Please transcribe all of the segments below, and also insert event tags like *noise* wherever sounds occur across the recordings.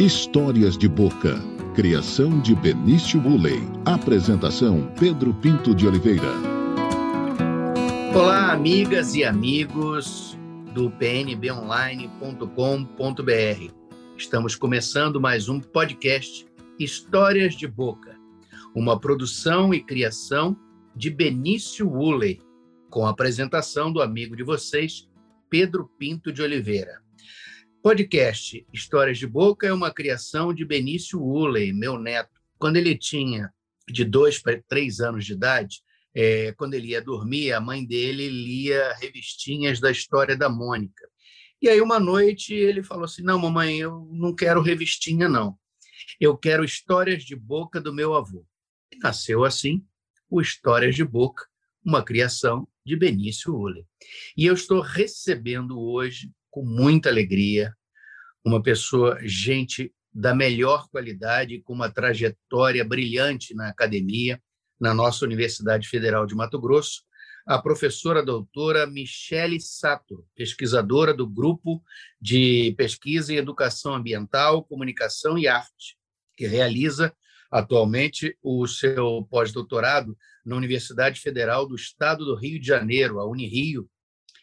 Histórias de Boca. Criação de Benício Bulley. Apresentação Pedro Pinto de Oliveira. Olá, amigas e amigos do pnbonline.com.br. Estamos começando mais um podcast Histórias de Boca, uma produção e criação de Benício Woolley, com a apresentação do amigo de vocês, Pedro Pinto de Oliveira. Podcast Histórias de Boca é uma criação de Benício Woolley, meu neto. Quando ele tinha de dois para três anos de idade, é, quando ele ia dormir, a mãe dele lia revistinhas da história da Mônica. E aí, uma noite, ele falou assim: Não, mamãe, eu não quero revistinha, não. Eu quero histórias de boca do meu avô. E nasceu assim o Histórias de Boca, uma criação de Benício Woolley. E eu estou recebendo hoje com muita alegria, uma pessoa, gente da melhor qualidade, com uma trajetória brilhante na academia, na nossa Universidade Federal de Mato Grosso, a professora doutora Michele Sato, pesquisadora do Grupo de Pesquisa em Educação Ambiental, Comunicação e Arte, que realiza atualmente o seu pós-doutorado na Universidade Federal do Estado do Rio de Janeiro, a Unirio,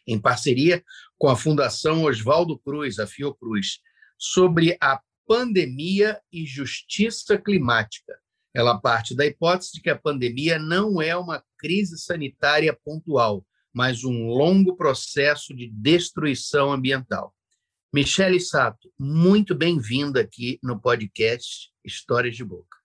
em parceria com a Fundação Oswaldo Cruz, a Fiocruz, sobre a pandemia e justiça climática. Ela parte da hipótese de que a pandemia não é uma crise sanitária pontual, mas um longo processo de destruição ambiental. Michele Sato, muito bem-vinda aqui no podcast Histórias de Boca.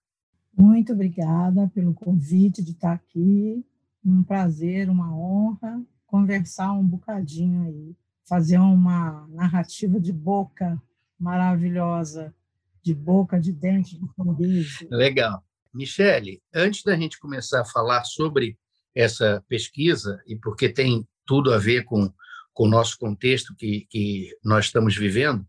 Muito obrigada pelo convite de estar aqui. Um prazer, uma honra conversar um bocadinho aí, fazer uma narrativa de boca maravilhosa, de boca, de dente, de sorriso. Legal. Michele, antes da gente começar a falar sobre essa pesquisa, e porque tem tudo a ver com, com o nosso contexto que, que nós estamos vivendo,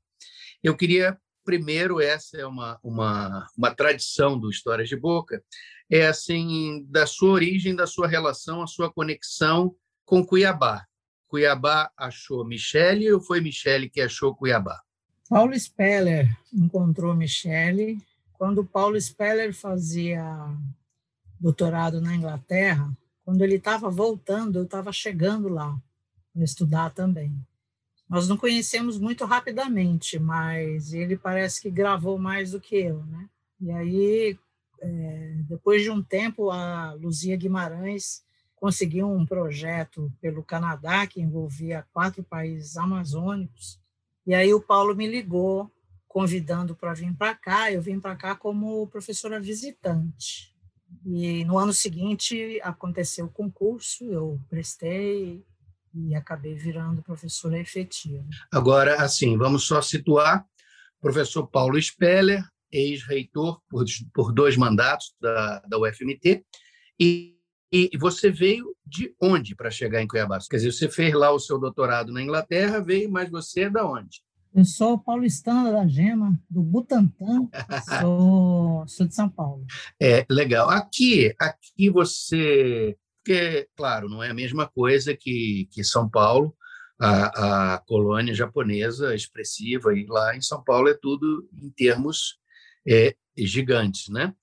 eu queria, primeiro, essa é uma, uma, uma tradição do Histórias de Boca, é assim, da sua origem, da sua relação, a sua conexão com Cuiabá. Cuiabá achou Michele ou foi Michele que achou Cuiabá? Paulo Speller encontrou Michele. Quando Paulo Speller fazia doutorado na Inglaterra, quando ele estava voltando, eu estava chegando lá para estudar também. Nós não conhecemos muito rapidamente, mas ele parece que gravou mais do que eu, né? E aí, é, depois de um tempo, a Luzia Guimarães conseguiu um projeto pelo Canadá que envolvia quatro países amazônicos. E aí o Paulo me ligou convidando para vir para cá. Eu vim para cá como professora visitante. E no ano seguinte aconteceu o concurso, eu prestei e acabei virando professora efetiva. Agora, assim, vamos só situar professor Paulo Speller, ex-reitor por, por dois mandatos da, da UFMT, e e você veio de onde para chegar em Cuiabá? Quer dizer, você fez lá o seu doutorado na Inglaterra, veio, mas você é da onde? Eu sou paulistana da Gema, do Butantã, *laughs* sou, sou de São Paulo. É, legal. Aqui, aqui você... Porque, claro, não é a mesma coisa que, que São Paulo, a, a colônia japonesa expressiva, e lá em São Paulo é tudo em termos é, gigantes, né?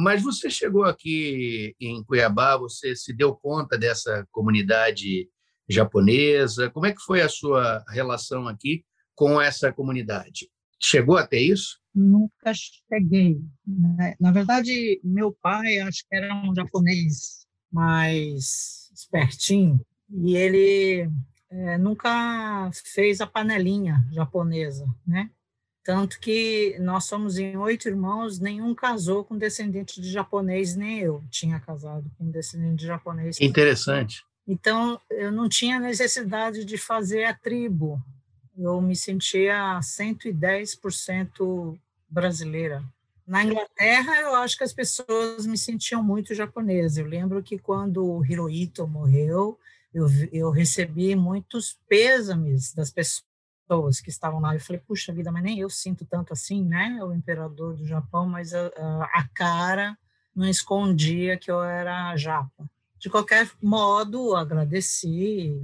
Mas você chegou aqui em Cuiabá, você se deu conta dessa comunidade japonesa? Como é que foi a sua relação aqui com essa comunidade? Chegou até isso? Nunca cheguei. Né? Na verdade, meu pai, acho que era um japonês mais espertinho, e ele é, nunca fez a panelinha japonesa, né? Tanto que nós somos em oito irmãos, nenhum casou com descendente de japonês, nem eu tinha casado com descendente de japonês. Interessante. Então, eu não tinha necessidade de fazer a tribo. Eu me sentia 110% brasileira. Na Inglaterra, eu acho que as pessoas me sentiam muito japonesa. Eu lembro que quando o Hirohito morreu, eu, eu recebi muitos pêsames das pessoas pessoas que estavam lá. Eu falei, puxa vida, mas nem eu sinto tanto assim, né? O imperador do Japão, mas a, a cara não escondia que eu era japa. De qualquer modo, agradeci,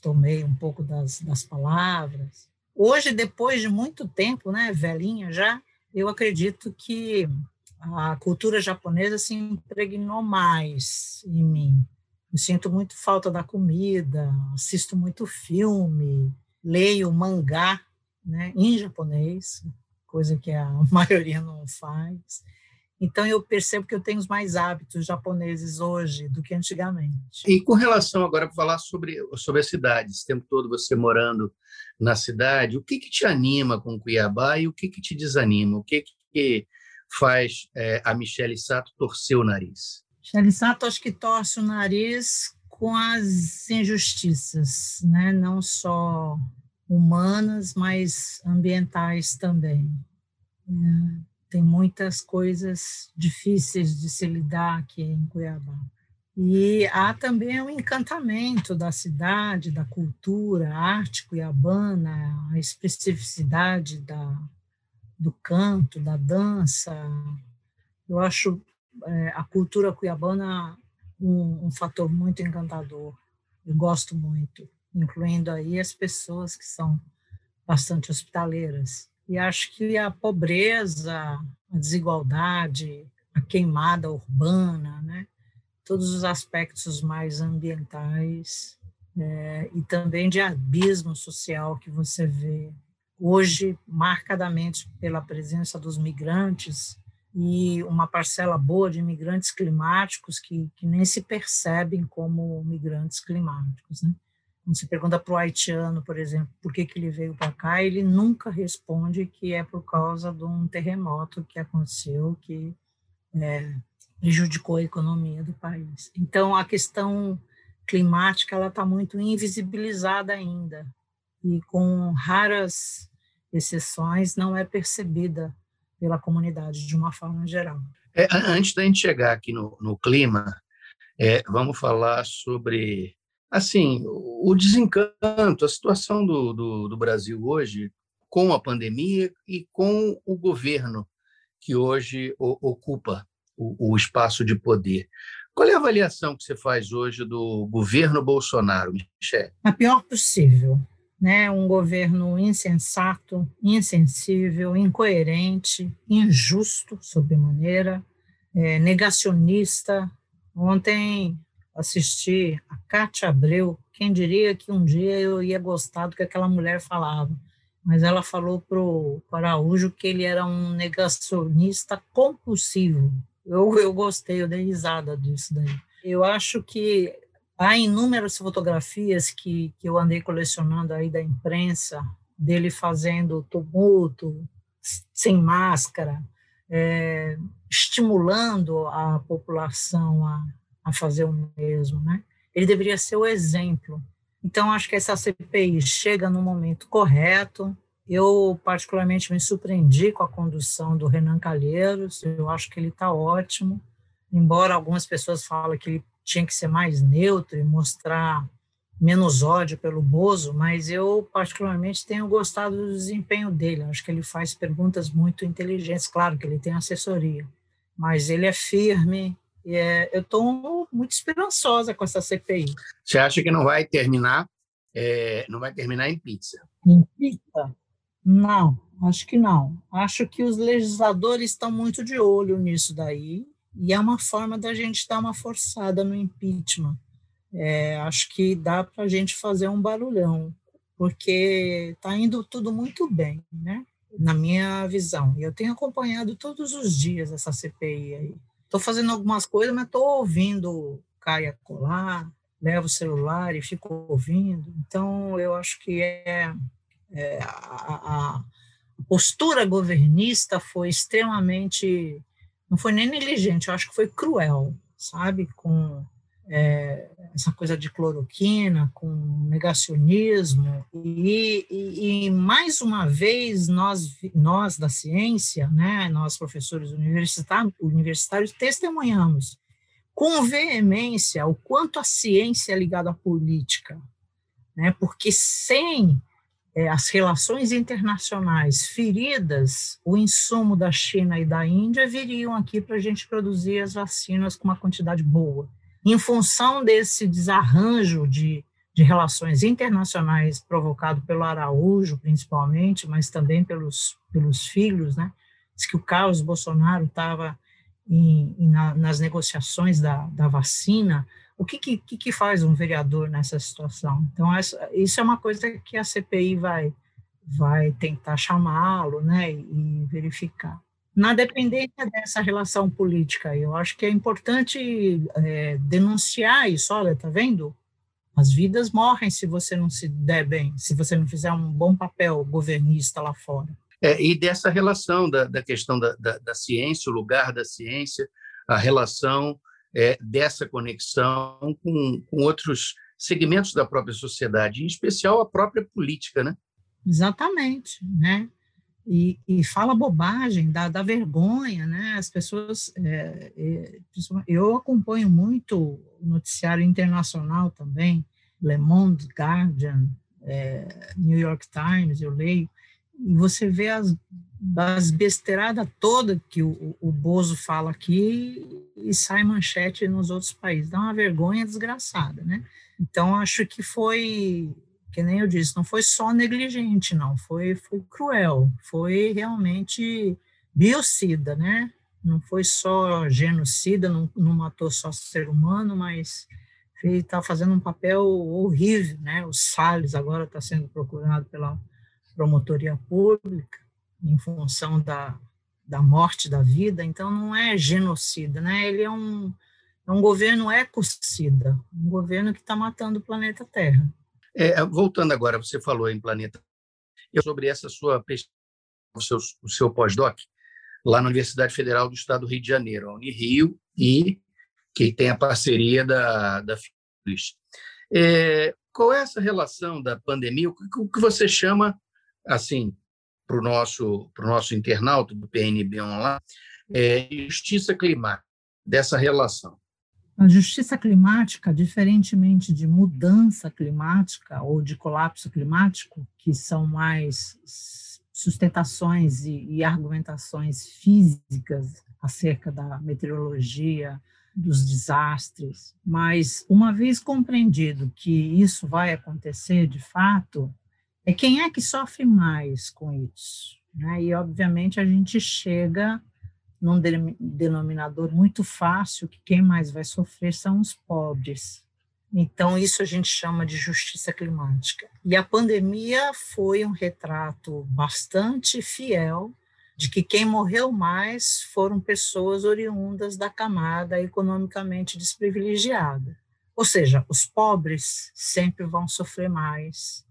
tomei um pouco das, das palavras. Hoje, depois de muito tempo, né, velhinha já, eu acredito que a cultura japonesa se impregnou mais em mim. Eu sinto muito falta da comida, assisto muito filme, leio mangá né, em japonês, coisa que a *laughs* maioria não faz. Então, eu percebo que eu tenho mais hábitos japoneses hoje do que antigamente. E com relação agora para falar sobre, sobre a cidade, esse tempo todo você morando na cidade, o que, que te anima com Cuiabá e o que, que te desanima? O que, que faz é, a Michele Sato torcer o nariz? Michele Sato, acho que torce o nariz com as injustiças, né? não só humanas, mas ambientais também. É tem muitas coisas difíceis de se lidar aqui em Cuiabá. E há também o encantamento da cidade, da cultura, a arte cuiabana, a especificidade da, do canto, da dança. Eu acho é, a cultura cuiabana um, um fator muito encantador. Eu gosto muito, incluindo aí as pessoas que são bastante hospitaleiras. E acho que a pobreza, a desigualdade, a queimada urbana, né? todos os aspectos mais ambientais é, e também de abismo social que você vê hoje, marcadamente pela presença dos migrantes e uma parcela boa de migrantes climáticos que, que nem se percebem como migrantes climáticos. Né? Quando se pergunta para o haitiano, por exemplo, por que, que ele veio para cá, ele nunca responde que é por causa de um terremoto que aconteceu, que é, prejudicou a economia do país. Então, a questão climática ela está muito invisibilizada ainda e com raras exceções não é percebida pela comunidade de uma forma geral. É, antes da gente chegar aqui no, no clima, é, vamos falar sobre assim, o desencanto, a situação do, do, do, Brasil hoje, com a pandemia e com o governo que hoje o, ocupa o, o, espaço de poder. Qual é a avaliação que você faz hoje do governo Bolsonaro, Michel? A pior possível. Né? Um governo insensato, insensível, incoerente, injusto, sobremaneira, é, negacionista. Ontem assistir a Cátia Abreu. Quem diria que um dia eu ia gostar do que aquela mulher falava? Mas ela falou para o Araújo que ele era um negacionista compulsivo. Eu, eu gostei, eu dei risada disso daí. Eu acho que há inúmeras fotografias que, que eu andei colecionando aí da imprensa, dele fazendo tumulto, sem máscara, é, estimulando a população a, a fazer o mesmo, né? Ele deveria ser o exemplo. Então, acho que essa CPI chega no momento correto. Eu, particularmente, me surpreendi com a condução do Renan Calheiros. Eu acho que ele está ótimo. Embora algumas pessoas falem que ele tinha que ser mais neutro e mostrar menos ódio pelo Bozo, mas eu, particularmente, tenho gostado do desempenho dele. Acho que ele faz perguntas muito inteligentes. Claro que ele tem assessoria, mas ele é firme, é, eu estou muito esperançosa com essa CPI. Você acha que não vai terminar, é, não vai terminar em pizza? Em pizza? Não, acho que não. Acho que os legisladores estão muito de olho nisso daí e é uma forma da gente dar uma forçada no impeachment. É, acho que dá para a gente fazer um barulhão, porque está indo tudo muito bem, né? na minha visão. E eu tenho acompanhado todos os dias essa CPI aí. Estou fazendo algumas coisas, mas estou ouvindo Caia colar, levo o celular e fico ouvindo. Então, eu acho que é, é a, a, postura governista foi extremamente, não foi nem negligente, eu acho que foi cruel, sabe, com é, essa coisa de cloroquina, com negacionismo, e, e, e, mais uma vez nós, nós da ciência, né, nós professores universitários, universitários testemunhamos com veemência o quanto a ciência é ligada à política, né, porque sem é, as relações internacionais feridas, o insumo da China e da Índia viriam aqui para a gente produzir as vacinas com uma quantidade boa em função desse desarranjo de, de relações internacionais provocado pelo Araújo, principalmente, mas também pelos, pelos filhos, né? diz que o Carlos Bolsonaro estava na, nas negociações da, da vacina, o que, que, que faz um vereador nessa situação? Então, essa, isso é uma coisa que a CPI vai, vai tentar chamá-lo né, e verificar. Na dependência dessa relação política, eu acho que é importante é, denunciar isso. Olha, tá vendo? As vidas morrem se você não se der bem, se você não fizer um bom papel governista lá fora. É, e dessa relação da, da questão da, da, da, ciência, o lugar da ciência, a relação é, dessa conexão com, com outros segmentos da própria sociedade, em especial a própria política, né? Exatamente, né? E, e fala bobagem, dá, dá vergonha, né? As pessoas, é, é, eu acompanho muito o noticiário internacional também, Le Monde, Guardian, é, New York Times, eu leio, e você vê as, as besteiradas toda que o, o Bozo fala aqui e sai manchete nos outros países. Dá uma vergonha desgraçada, né? Então, acho que foi, que nem eu disse, não foi só negligente, não, foi, foi cruel, foi realmente biocida, né? Não foi só genocida, não, não matou só ser humano, mas está fazendo um papel horrível, né? O Salles agora está sendo procurado pela promotoria pública em função da, da morte da vida, então não é genocida, né? Ele é um, é um governo ecocida, um governo que está matando o planeta Terra. É, voltando agora, você falou em planeta sobre essa sua pesquisa, o seu, o seu pós-doc, lá na Universidade Federal do Estado do Rio de Janeiro, a Unirio, e que tem a parceria da, da FIS. É, qual é essa relação da pandemia? O que você chama assim, para o nosso, pro nosso internauta do PNB Online, é justiça climática, dessa relação. A justiça climática, diferentemente de mudança climática ou de colapso climático, que são mais sustentações e, e argumentações físicas acerca da meteorologia, dos desastres, mas uma vez compreendido que isso vai acontecer de fato, é quem é que sofre mais com isso. Né? E, obviamente, a gente chega num denominador muito fácil, que quem mais vai sofrer são os pobres. Então, isso a gente chama de justiça climática. E a pandemia foi um retrato bastante fiel de que quem morreu mais foram pessoas oriundas da camada economicamente desprivilegiada. Ou seja, os pobres sempre vão sofrer mais,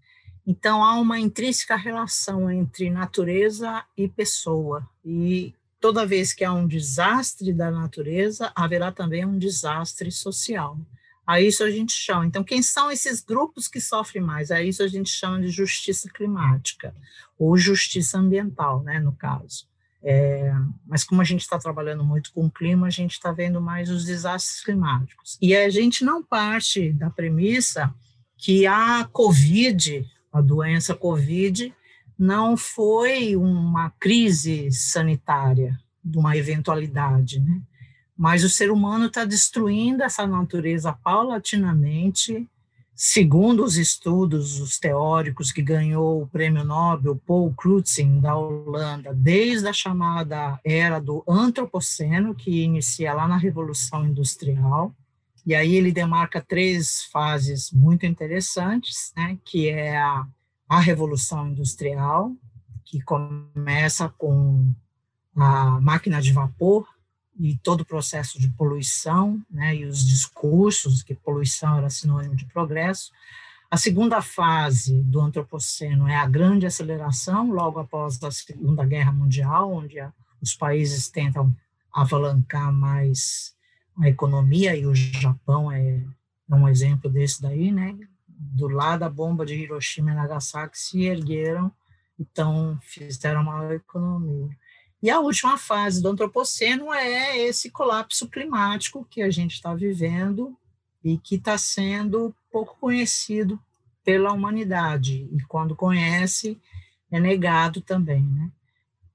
então, há uma intrínseca relação entre natureza e pessoa. E toda vez que há um desastre da natureza, haverá também um desastre social. A isso a gente chama. Então, quem são esses grupos que sofrem mais? A isso a gente chama de justiça climática, ou justiça ambiental, né, no caso. É, mas como a gente está trabalhando muito com o clima, a gente está vendo mais os desastres climáticos. E a gente não parte da premissa que a Covid a doença Covid não foi uma crise sanitária, de uma eventualidade, né? Mas o ser humano está destruindo essa natureza paulatinamente, segundo os estudos, os teóricos que ganhou o prêmio Nobel, Paul Crutzen, da Holanda, desde a chamada era do Antropoceno, que inicia lá na Revolução Industrial, e aí ele demarca três fases muito interessantes, né, que é a, a Revolução Industrial, que começa com a máquina de vapor e todo o processo de poluição, né, e os discursos que poluição era sinônimo de progresso. A segunda fase do antropoceno é a grande aceleração, logo após a Segunda Guerra Mundial, onde a, os países tentam avalancar mais a economia, e o Japão é, um exemplo desse daí, né? Do lado da bomba de Hiroshima e Nagasaki se ergueram, então fizeram uma economia. E a última fase do antropoceno é esse colapso climático que a gente está vivendo e que está sendo pouco conhecido pela humanidade. E quando conhece, é negado também, né?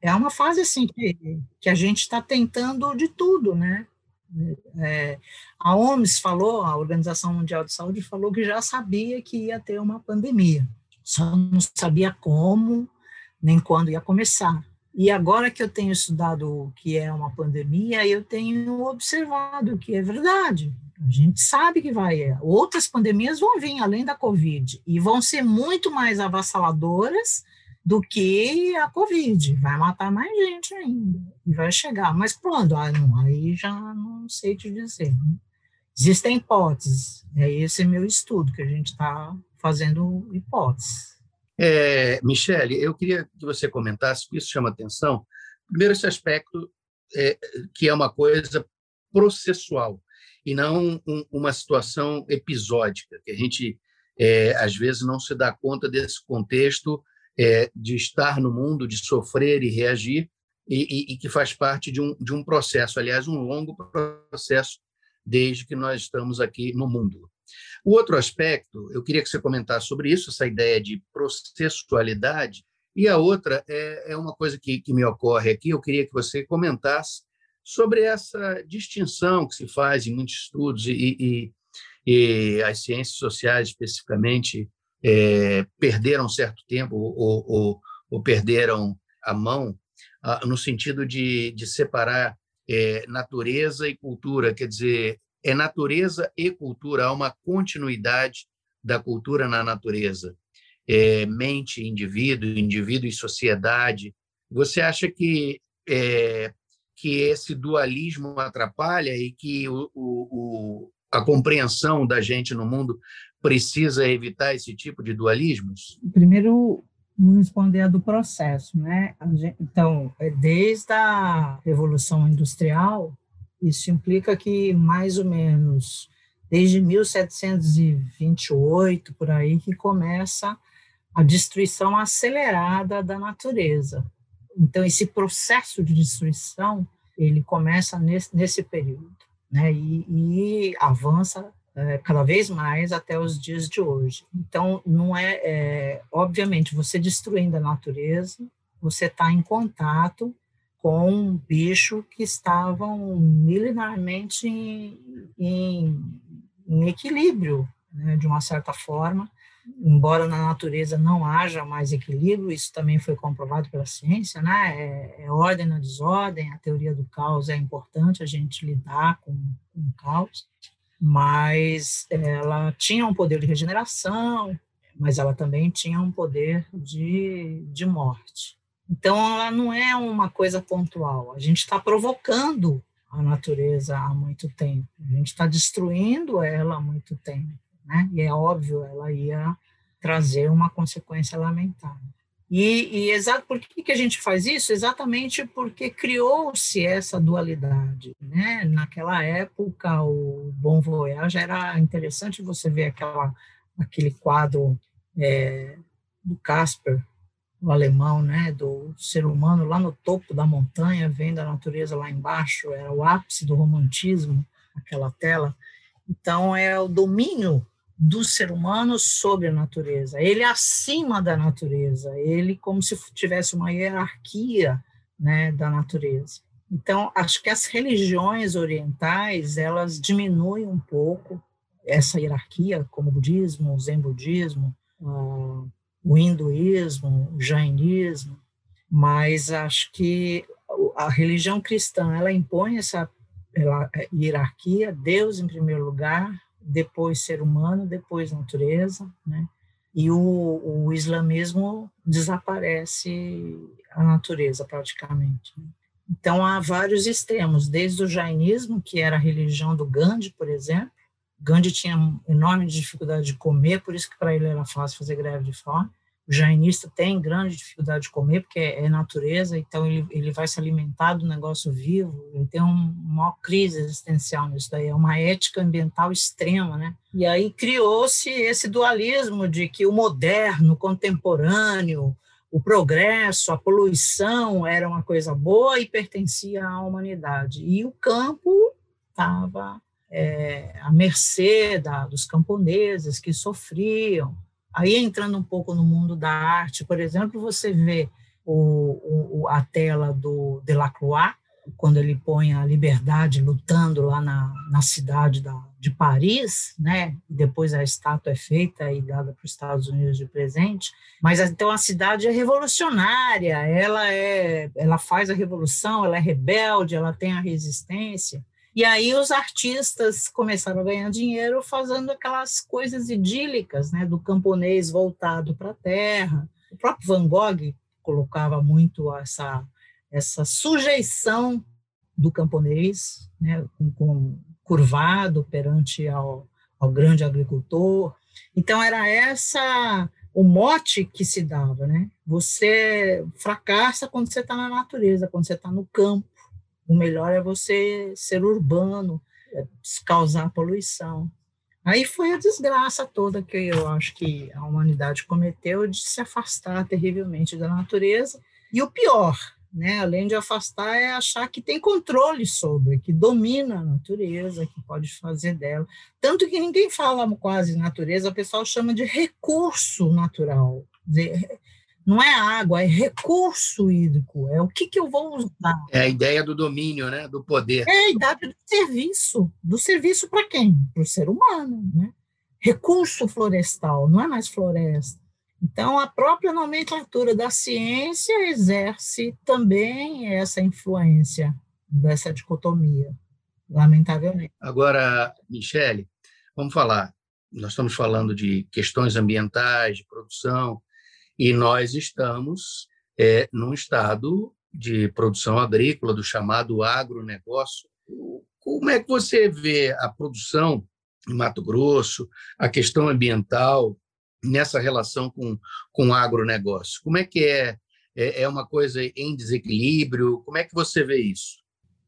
É uma fase assim que, que a gente está tentando de tudo, né? É, a OMS falou, a Organização Mundial de Saúde falou que já sabia que ia ter uma pandemia, só não sabia como nem quando ia começar. E agora que eu tenho estudado o que é uma pandemia, eu tenho observado que é verdade. A gente sabe que vai. Outras pandemias vão vir além da Covid e vão ser muito mais avassaladoras do que a Covid. Vai matar mais gente ainda e vai chegar. Mas quando? Ah, não, aí já não sei te dizer. Né? Existem hipóteses. É esse meu estudo que a gente está fazendo hipóteses. É, Michele, eu queria que você comentasse, porque isso chama atenção. Primeiro, esse aspecto é, que é uma coisa processual e não um, uma situação episódica, que a gente, é, às vezes, não se dá conta desse contexto é, de estar no mundo, de sofrer e reagir, e, e, e, que faz parte de um, de um processo, aliás, um longo processo, desde que nós estamos aqui no mundo. O outro aspecto, eu queria que você comentasse sobre isso, essa ideia de processualidade, e a outra é, é uma coisa que, que me ocorre aqui, eu queria que você comentasse sobre essa distinção que se faz em muitos estudos, e, e, e as ciências sociais, especificamente, é, perderam certo tempo ou, ou, ou, perderam a mão ah, no sentido de, de separar é, natureza e cultura, quer dizer, é natureza e cultura, há uma continuidade da cultura na natureza. É, mente, indivíduo, indivíduo e sociedade. Você acha que é, que esse dualismo atrapalha e que o, o, a compreensão da gente no mundo precisa evitar esse tipo de dualismos? Primeiro, vou responder a do processo, né? Então, é, desde a Revolução Industrial, isso implica que, mais ou menos, desde 1728, por aí, que começa a destruição acelerada da natureza. Então, esse processo de destruição, ele começa nesse, nesse período, né, e, e avança é, cada vez mais até os dias de hoje. Então, não é, é obviamente, você destruindo a natureza, você está em contato com um bicho que estavam milenarmente em, em, em equilíbrio, né, de uma certa forma, embora na natureza não haja mais equilíbrio, isso também foi comprovado pela ciência, né? É, é ordem na desordem, a teoria do caos é importante a gente lidar com, com o caos, mas ela tinha um poder de regeneração, mas ela também tinha um poder de, de morte. Então, ela não é uma coisa pontual. A gente está provocando a natureza há muito tempo. A gente está destruindo ela há muito tempo. Né? E é óbvio, ela ia trazer uma consequência lamentável. E, e exato por que, que a gente faz isso? Exatamente porque criou-se essa dualidade. Né? Naquela época, o Bom Voyage era interessante você ver aquela, aquele quadro é, do Casper, o alemão, né, do ser humano lá no topo da montanha, vendo a natureza lá embaixo, era o ápice do romantismo, aquela tela. Então, é o domínio do ser humano sobre a natureza, ele acima da natureza, ele como se tivesse uma hierarquia né, da natureza. Então, acho que as religiões orientais, elas diminuem um pouco essa hierarquia, como o budismo, o zen budismo, o hinduísmo, o jainismo, mas acho que a religião cristã ela impõe essa hierarquia, Deus em primeiro lugar, depois ser humano, depois natureza, né? E o, o islamismo desaparece a natureza praticamente. Né? Então há vários extremos, desde o jainismo, que era a religião do Gandhi, por exemplo. Gandhi tinha enorme dificuldade de comer, por isso que para ele era fácil fazer greve de fome. O jainista tem grande dificuldade de comer, porque é, é natureza, então ele, ele vai se alimentar do negócio vivo, ele tem um, uma crise existencial nisso daí, é uma ética ambiental extrema, né? E aí criou-se esse dualismo de que o moderno, o contemporâneo, o progresso, a poluição era uma coisa boa e pertencia à humanidade. E o campo estava é, à mercê da, dos camponeses que sofriam, Aí, entrando um pouco no mundo da arte, por exemplo, você vê o, o, a tela do Delacroix, quando ele põe a liberdade lutando lá na, na cidade da, de Paris, né? Depois a estátua é feita e dada para os Estados Unidos de presente. Mas então a cidade é revolucionária, ela é, ela faz a revolução, ela é rebelde, ela tem a resistência. E aí os artistas começaram a ganhar dinheiro fazendo aquelas coisas idílicas, né? Do camponês voltado para a terra. O próprio Van Gogh colocava muito essa essa sujeição do camponês, né, com, com, curvado perante ao, ao grande agricultor. Então era essa o mote que se dava, né? Você fracassa quando você está na natureza, quando você está no campo. O melhor é você ser urbano, é causar poluição. Aí foi a desgraça toda que eu acho que a humanidade cometeu de se afastar terrivelmente da natureza. E o pior, né? além de afastar, é achar que tem controle sobre, que domina a natureza, que pode fazer dela. Tanto que ninguém fala quase natureza, o pessoal chama de recurso natural. Não é água, é recurso hídrico, é o que, que eu vou usar. É a ideia do domínio, né? do poder. É a ideia do serviço. Do serviço para quem? Para o ser humano. Né? Recurso florestal, não é mais floresta então, a própria nomenclatura da ciência exerce também essa influência dessa dicotomia, lamentavelmente. Agora, Michele, vamos falar. Nós estamos falando de questões ambientais, de produção, e nós estamos é, num estado de produção agrícola, do chamado agronegócio. Como é que você vê a produção em Mato Grosso, a questão ambiental nessa relação com, com o agronegócio? Como é que é? é? É uma coisa em desequilíbrio? Como é que você vê isso?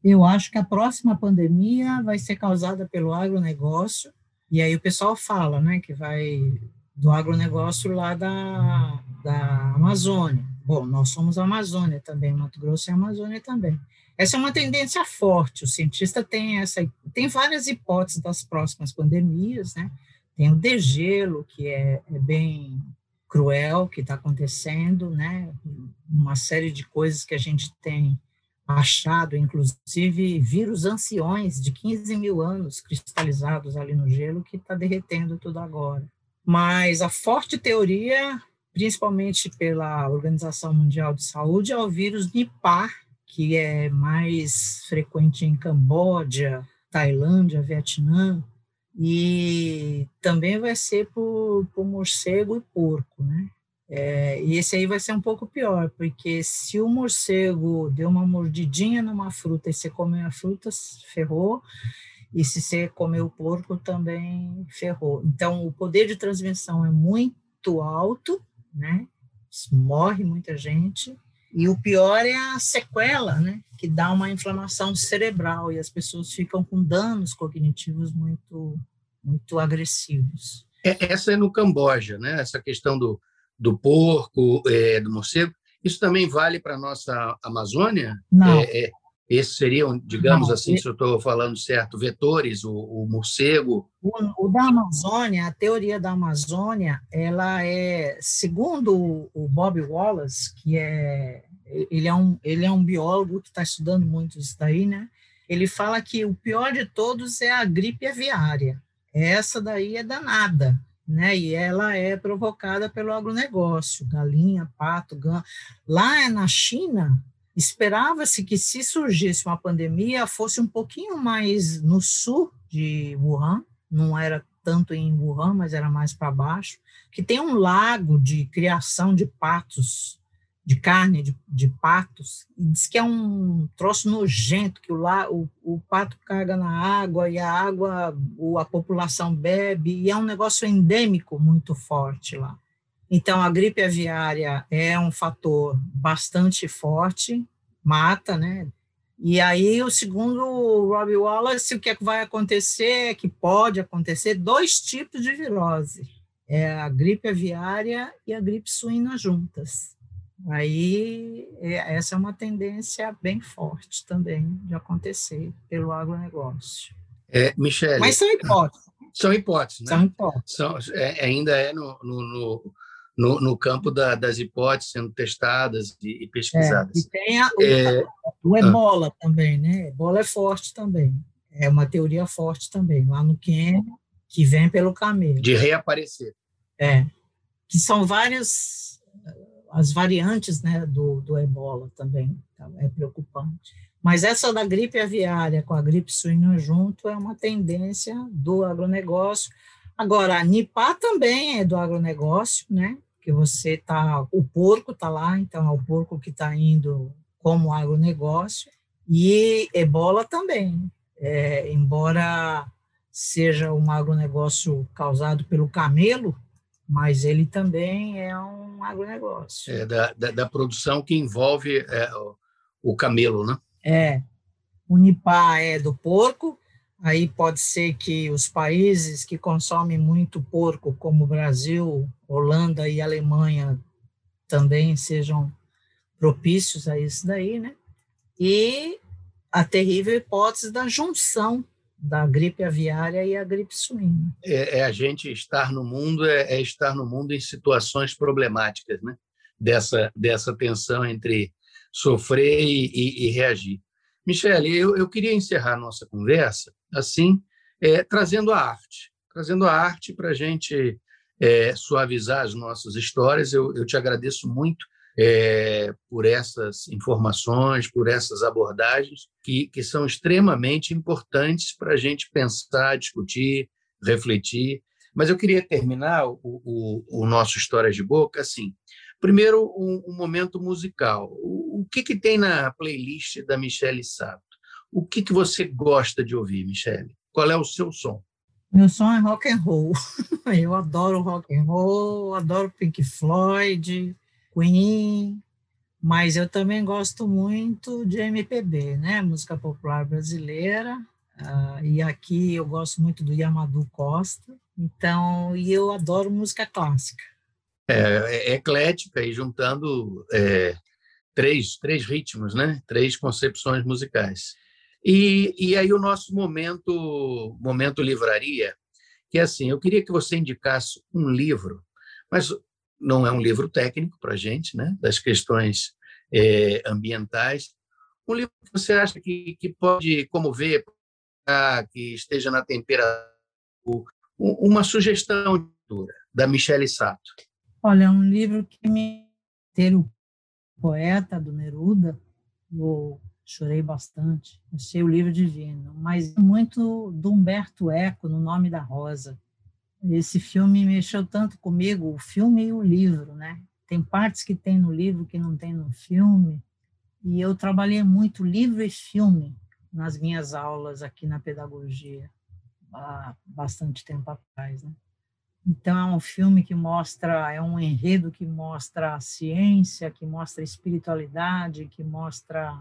Eu acho que a próxima pandemia vai ser causada pelo agronegócio, e aí o pessoal fala né, que vai do agronegócio lá da, da Amazônia. Bom, nós somos a Amazônia também, Mato Grosso é a Amazônia também. Essa é uma tendência forte, o cientista tem essa, tem várias hipóteses das próximas pandemias, né? Tem o degelo, que é, é bem cruel que está acontecendo, né? Uma série de coisas que a gente tem achado, inclusive vírus anciões de 15 mil anos cristalizados ali no gelo, que está derretendo tudo agora. Mas a forte teoria, principalmente pela Organização Mundial de Saúde, é o vírus Nipah, que é mais frequente em Camboja, Tailândia, Vietnã, e também vai ser por, por morcego e porco, né? É, e esse aí vai ser um pouco pior, porque se o morcego deu uma mordidinha numa fruta e você comeu a fruta, ferrou, e se você comeu o porco, também ferrou. Então, o poder de transmissão é muito alto, né? Morre muita gente, e o pior é a sequela, né? Que dá uma inflamação cerebral e as pessoas ficam com danos cognitivos muito, muito agressivos. É, essa é no Camboja, né? Essa questão do, do porco, é, do morcego. Isso também vale para a nossa Amazônia? Não. É, é, esses seriam, digamos Não, assim, se eu estou falando certo, vetores, o, o morcego? O, o, da Amazônia, a teoria da Amazônia, ela é, segundo o Bob Wallace, que é ele é um, ele é um biólogo que está estudando muito isso daí, né? Ele fala que o pior de todos é a gripe aviária. Essa daí é danada, né? E ela é provocada pelo agronegócio, galinha, pato, gan. Lá na China, Esperava-se que, se surgisse uma pandemia, fosse um pouquinho mais no sul de Wuhan, não era tanto em Wuhan, mas era mais para baixo, que tem um lago de criação de patos, de carne de, de patos, e diz que é um troço nojento, que o, la, o, o pato caga na água e a água o, a população bebe, e é um negócio endêmico muito forte lá. Então, a gripe aviária é um fator bastante forte, mata, né? E aí, o segundo Robbie Wallace, o que, é que vai acontecer, é que pode acontecer dois tipos de virose. É a gripe aviária e a gripe suína juntas. Aí, é, essa é uma tendência bem forte também de acontecer pelo agronegócio. É, Michele, Mas são hipóteses. São hipóteses, né? São hipóteses. São, é, ainda é no, no, no no, no campo da, das hipóteses sendo testadas e, e pesquisadas. É, e tem a, é, o ebola ah, também, né? Ebola é forte também. É uma teoria forte também, lá no Quênia, que vem pelo camelo. De reaparecer. É, que são várias as variantes né, do, do ebola também, tá? é preocupante. Mas essa da gripe aviária com a gripe suína junto é uma tendência do agronegócio. Agora, a Nipah também é do agronegócio, né? Que você tá, o porco está lá, então é o porco que está indo como agronegócio, e ebola também, é, embora seja um agronegócio causado pelo camelo, mas ele também é um agronegócio. É, da, da, da produção que envolve é, o, o camelo, né? É. O Nipá é do porco, aí pode ser que os países que consomem muito porco, como Brasil, Holanda e Alemanha, também sejam propícios a isso daí, né? E a terrível hipótese da junção da gripe aviária e a gripe suína. É, é a gente estar no mundo, é, é, estar no mundo em situações problemáticas, né? Dessa, dessa tensão entre sofrer e, e, e reagir. Michele, eu, eu queria encerrar nossa conversa assim, é, trazendo a arte, trazendo a arte para a gente é, suavizar as nossas histórias. Eu, eu te agradeço muito é, por essas informações, por essas abordagens que, que são extremamente importantes para a gente pensar, discutir, refletir. Mas eu queria terminar o, o, o nosso Histórias de Boca assim. Primeiro, um, um momento musical. O, que, que tem na playlist da Michele Sato? O que, que você gosta de ouvir, Michele? Qual é o seu som? Meu som é rock and roll. *laughs* Eu adoro rock and roll, adoro Pink Floyd, Queen, mas eu também gosto muito de MPB, né? Música popular brasileira. Uh, e aqui eu gosto muito do Yamadu Costa. Então, e eu adoro música clássica. É, é eclética e juntando é, três, três ritmos, né? Três concepções musicais. E, e aí o nosso momento, momento livraria, que é assim, eu queria que você indicasse um livro, mas não é um livro técnico para a gente, né, das questões é, ambientais. Um livro que você acha que, que pode comover, que esteja na temperatura, uma sugestão da Michele Sato. Olha, é um livro que me ter poeta do Neruda, eu chorei bastante, achei o livro divino, mas muito do Humberto Eco, no Nome da Rosa. Esse filme mexeu tanto comigo, o filme e o livro, né? Tem partes que tem no livro que não tem no filme. E eu trabalhei muito livro e filme nas minhas aulas aqui na pedagogia, há bastante tempo atrás, né? Então é um filme que mostra, é um enredo que mostra a ciência, que mostra a espiritualidade, que mostra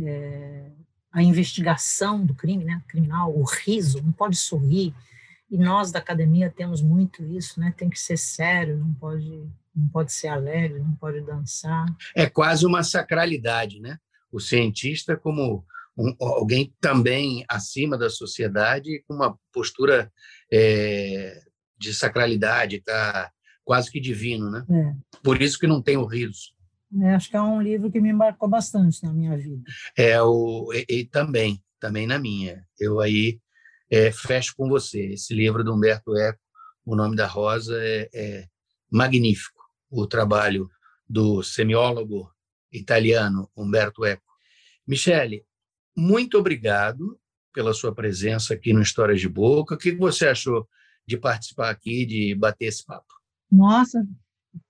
é, a investigação do crime, né? Criminal, o riso, não pode sorrir, e nós da academia temos muito isso, né? Tem que ser sério, não pode, não pode ser alegre, não pode dançar. É quase uma sacralidade, né? O cientista como um, alguém também acima da sociedade, com uma postura é, de sacralidade, tá quase que divino, né? É. Por isso que não tem o riso. É, acho que é um livro que me marcou bastante na minha vida. É o e, e também, também na minha. Eu aí é, fecho com você. Esse livro do Humberto Eco, O Nome da Rosa, é, é magnífico. O trabalho do semiólogo italiano Humberto Eco. Michele, muito obrigado pela sua presença aqui no Histórias de Boca. O que você achou de participar aqui, de bater esse papo? Nossa,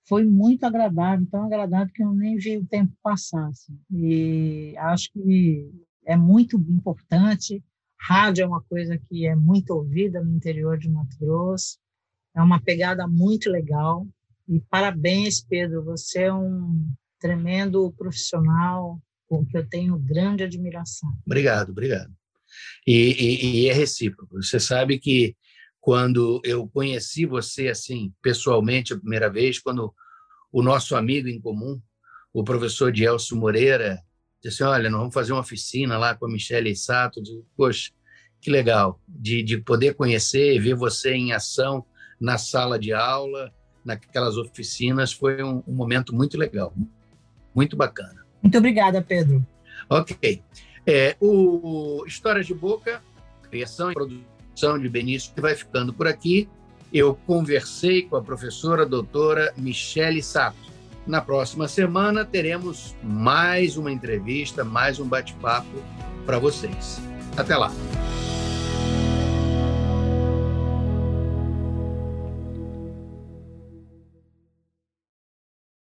foi muito agradável, tão agradável que eu nem vi o tempo passar. Assim. E acho que é muito importante Rádio é uma coisa que é muito ouvida no interior de Mato Grosso. É uma pegada muito legal. E parabéns, Pedro. Você é um tremendo profissional com que eu tenho grande admiração. Obrigado, obrigado. E, e, e é recíproco. Você sabe que quando eu conheci você assim pessoalmente a primeira vez, quando o nosso amigo em comum, o professor Dielso Moreira, disse olha, nós vamos fazer uma oficina lá com a Michelle Sato. Eu Poxa, que legal de, de poder conhecer e ver você em ação na sala de aula naquelas oficinas. Foi um, um momento muito legal, muito bacana. Muito obrigada, Pedro. Ok. É, o Histórias de Boca, criação e produção de Benício, vai ficando por aqui. Eu conversei com a professora doutora Michele Sato. Na próxima semana teremos mais uma entrevista, mais um bate-papo para vocês. Até lá!